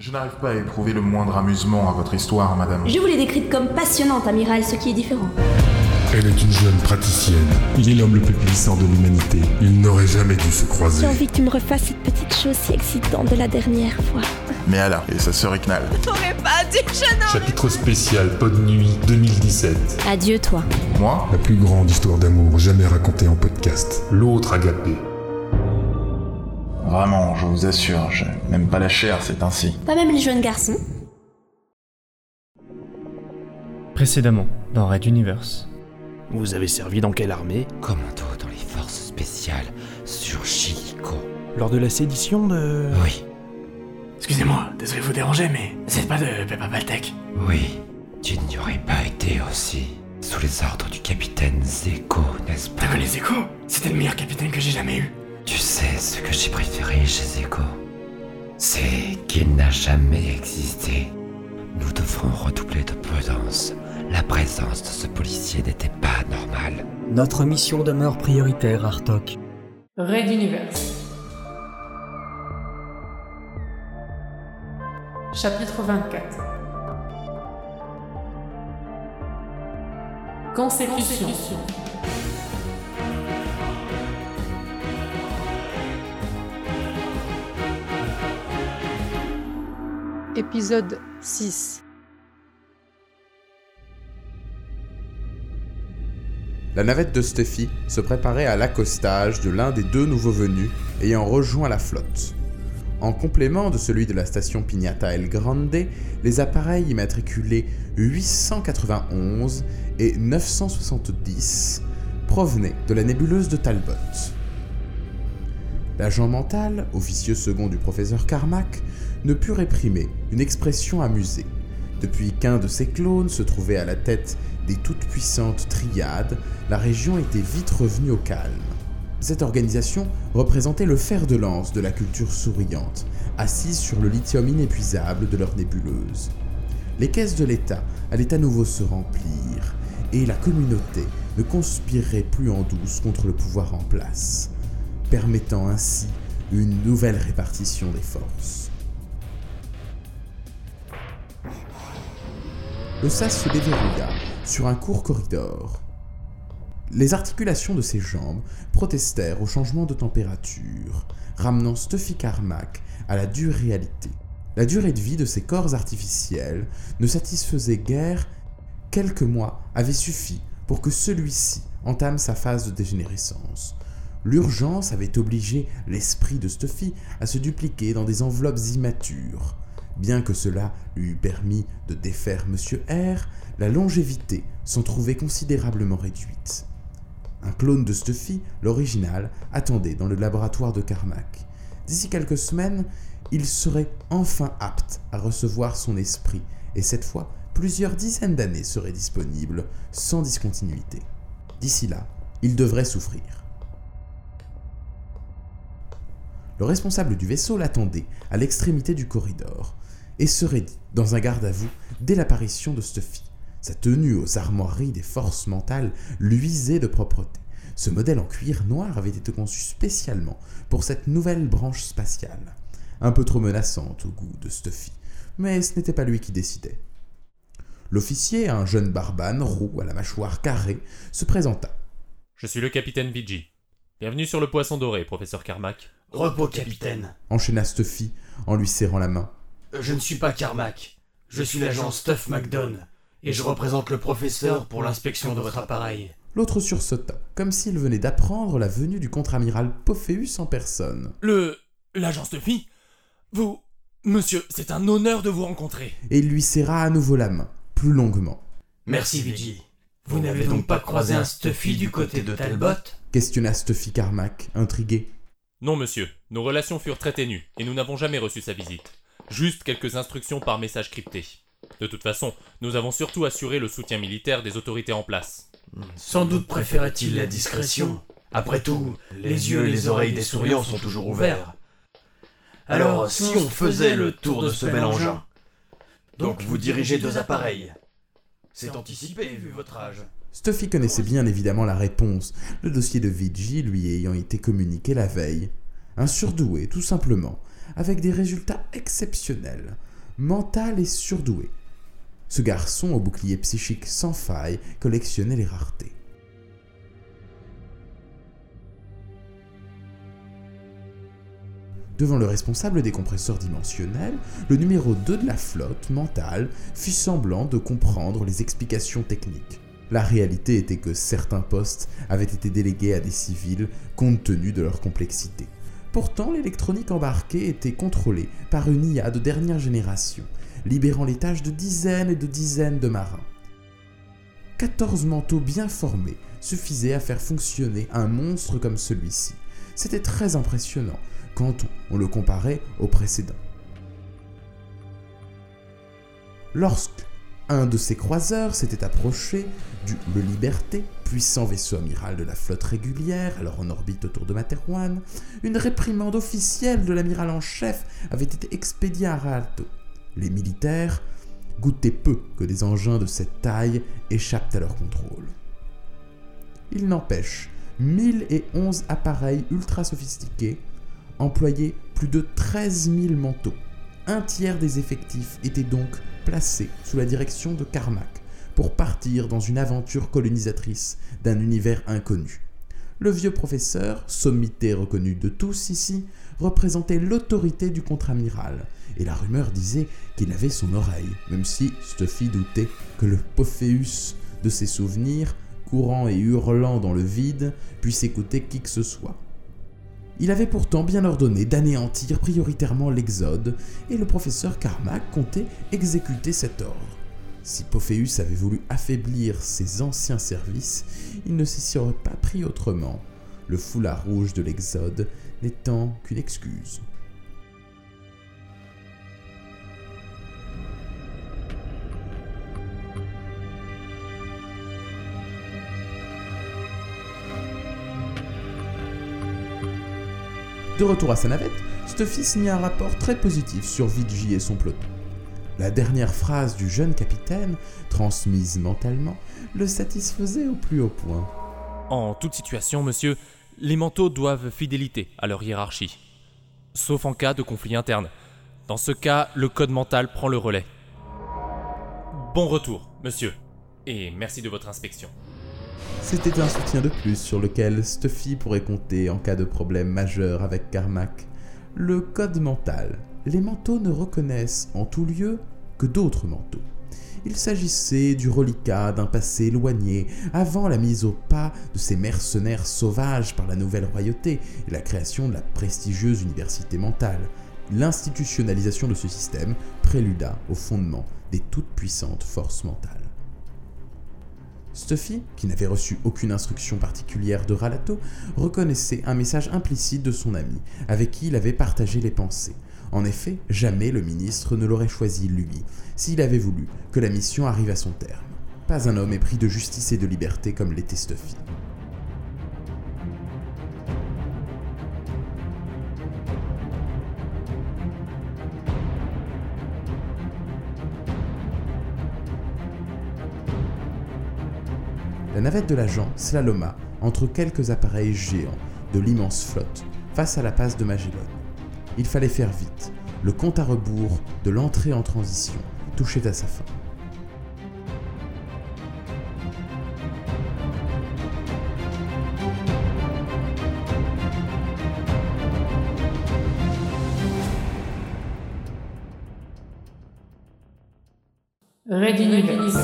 Je n'arrive pas à éprouver le moindre amusement à votre histoire, madame. Je vous l'ai décrite comme passionnante, amiral, ce qui est différent. Elle est une jeune praticienne. Il est l'homme le plus puissant de l'humanité. Ils n'auraient jamais dû se croiser. J'ai envie que tu me refasses cette petite chose si excitante de la dernière fois. Mais alors, et sa sœur Iknal T'aurais pas dit que je n'en... Chapitre spécial Pod Nuit 2017. Adieu, toi. Moi? La plus grande histoire d'amour jamais racontée en podcast. L'autre agapé. Vraiment, je vous assure, je n'aime pas la chair, c'est ainsi. Pas même les jeunes garçons. Précédemment, dans Red Universe. Vous avez servi dans quelle armée? Commando dans les forces spéciales sur Chilico. Lors de la sédition de... Oui, Excusez-moi, désolé de vous déranger, mais c'est pas de Peppa Baltec. oui. Tu n'y aurais pas été aussi. Sous les ordres du capitaine Zeko, n'est-ce pas? T'as connu Zeko? C'était le meilleur capitaine que j'ai jamais eu. Ce que j'ai préféré chez Zeko C'est qu'il n'a jamais existé. Nous devrons redoubler de prudence. La présence de ce policier n'était pas normale. Notre mission demeure prioritaire, Artok. Red Universe. Chapitre 24. Consécution. Épisode 6. La navette de Stuffy se préparait à l'accostage de l'un des deux nouveaux venus ayant rejoint la flotte. En complément de celui de la station Pignata El Grande, les appareils immatriculés 891 et 970 provenaient de la nébuleuse de Talbot. L'agent mental, officieux second du professeur Carmack, ne put réprimer une expression amusée. Depuis qu'un de ses clones se trouvait à la tête des toutes puissantes triades, la région était vite revenue au calme. Cette organisation représentait le fer de lance de la culture souriante, assise sur le lithium inépuisable de leur nébuleuse. Les caisses de l'État allaient à nouveau se remplir, et la communauté ne conspirerait plus en douce contre le pouvoir en place, permettant ainsi une nouvelle répartition des forces. Le sas se déverrouilla sur un court corridor. Les articulations de ses jambes protestèrent au changement de température, ramenant Stuffy Carmack à la dure réalité. La durée de vie de ces corps artificiels ne satisfaisait guère quelques mois avaient suffi pour que celui-ci entame sa phase de dégénérescence. L'urgence avait obligé l'esprit de Stuffy à se dupliquer dans des enveloppes immatures. Bien que cela lui eût permis de défaire Monsieur R, la longévité s'en trouvait considérablement réduite. Un clone de Stuffy, l'original, attendait dans le laboratoire de Carmack. D'ici quelques semaines, il serait enfin apte à recevoir son esprit, et cette fois, plusieurs dizaines d'années seraient disponibles, sans discontinuité. D'ici là, il devrait souffrir. Le responsable du vaisseau l'attendait à l'extrémité du corridor, et serait dit dans un garde à vous dès l'apparition de Stuffy. Sa tenue aux armoiries des forces mentales luisait de propreté. Ce modèle en cuir noir avait été conçu spécialement pour cette nouvelle branche spatiale. Un peu trop menaçante au goût de Stuffy, mais ce n'était pas lui qui décidait. L'officier, un jeune barbane roux à la mâchoire carrée, se présenta. Je suis le capitaine Vigi. Bienvenue sur le Poisson Doré, professeur Carmack. Repos, capitaine. Enchaîna Stuffy en lui serrant la main. Je ne suis pas Carmack. Je suis l'agent Stuff McDonald. Et je représente le professeur pour l'inspection de votre appareil. L'autre sursauta, comme s'il venait d'apprendre la venue du contre-amiral Pophéus en personne. Le... l'agent Stuffy Vous... Monsieur, c'est un honneur de vous rencontrer. Et il lui serra à nouveau la main, plus longuement. Merci, Vigi. Vous n'avez donc pas croisé un Stuffy du côté de Talbot? Questionna Stuffy Carmack, intrigué. Non, monsieur. Nos relations furent très ténues, et nous n'avons jamais reçu sa visite. Juste quelques instructions par message crypté. De toute façon, nous avons surtout assuré le soutien militaire des autorités en place. Sans doute préférait-il la discrétion. Après tout, les yeux et les oreilles des souriants sont toujours ouverts. Alors, si on faisait le tour de ce bel engin Donc vous dirigez deux appareils. C'est anticipé vu votre âge. Stuffy connaissait bien évidemment la réponse, le dossier de Vigi lui ayant été communiqué la veille. Un surdoué, tout simplement, avec des résultats exceptionnels. mental et surdoué. Ce garçon au bouclier psychique sans faille collectionnait les raretés. Devant le responsable des compresseurs dimensionnels, le numéro 2 de la flotte mentale fit semblant de comprendre les explications techniques. La réalité était que certains postes avaient été délégués à des civils compte tenu de leur complexité. Pourtant, l'électronique embarquée était contrôlée par une IA de dernière génération, libérant les tâches de dizaines et de dizaines de marins. 14 manteaux bien formés suffisaient à faire fonctionner un monstre comme celui-ci. C'était très impressionnant quand on le comparait au précédent. Lorsque un de ces croiseurs s'était approché du Le Liberté, puissant vaisseau amiral de la flotte régulière, alors en orbite autour de Materwan, une réprimande officielle de l'amiral en chef avait été expédiée à Raalto. Les militaires goûtaient peu que des engins de cette taille échappent à leur contrôle. Il n'empêche, 1011 appareils ultra sophistiqués employaient plus de 13 000 manteaux. Un tiers des effectifs étaient donc placés sous la direction de Carmack pour partir dans une aventure colonisatrice d'un univers inconnu. Le vieux professeur, sommité reconnu de tous ici, représentait l'autorité du contre-amiral, et la rumeur disait qu'il avait son oreille, même si Stuffy doutait que le Pophéus de ses souvenirs, courant et hurlant dans le vide, puisse écouter qui que ce soit. Il avait pourtant bien ordonné d'anéantir prioritairement l'Exode, et le professeur Carmack comptait exécuter cet ordre. Si Pophéus avait voulu affaiblir ses anciens services, il ne s'y serait pas pris autrement, le foulard rouge de l'Exode n'étant qu'une excuse. De retour à sa navette, Stuffy signe un rapport très positif sur Vidji et son peloton. La dernière phrase du jeune capitaine, transmise mentalement, le satisfaisait au plus haut point. En toute situation, monsieur, les manteaux doivent fidélité à leur hiérarchie. Sauf en cas de conflit interne. Dans ce cas, le code mental prend le relais. Bon retour, monsieur. Et merci de votre inspection. C'était un soutien de plus sur lequel Stuffy pourrait compter en cas de problème majeur avec Carmack. Le code mental. Les manteaux ne reconnaissent en tout lieu que d'autres manteaux. Il s'agissait du reliquat d'un passé éloigné, avant la mise au pas de ces mercenaires sauvages par la nouvelle royauté et la création de la prestigieuse université mentale. L'institutionnalisation de ce système préluda au fondement des toutes puissantes forces mentales. Stuffy, qui n'avait reçu aucune instruction particulière de Ralato, reconnaissait un message implicite de son ami, avec qui il avait partagé les pensées. En effet, jamais le ministre ne l'aurait choisi lui, s'il avait voulu que la mission arrive à son terme. Pas un homme épris de justice et de liberté comme l'était Stuffy. La navette de l'agent slaloma entre quelques appareils géants de l'immense flotte face à la passe de Magellan. Il fallait faire vite. Le compte à rebours de l'entrée en transition touchait à sa fin. Red Universe.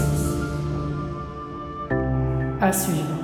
À suivre.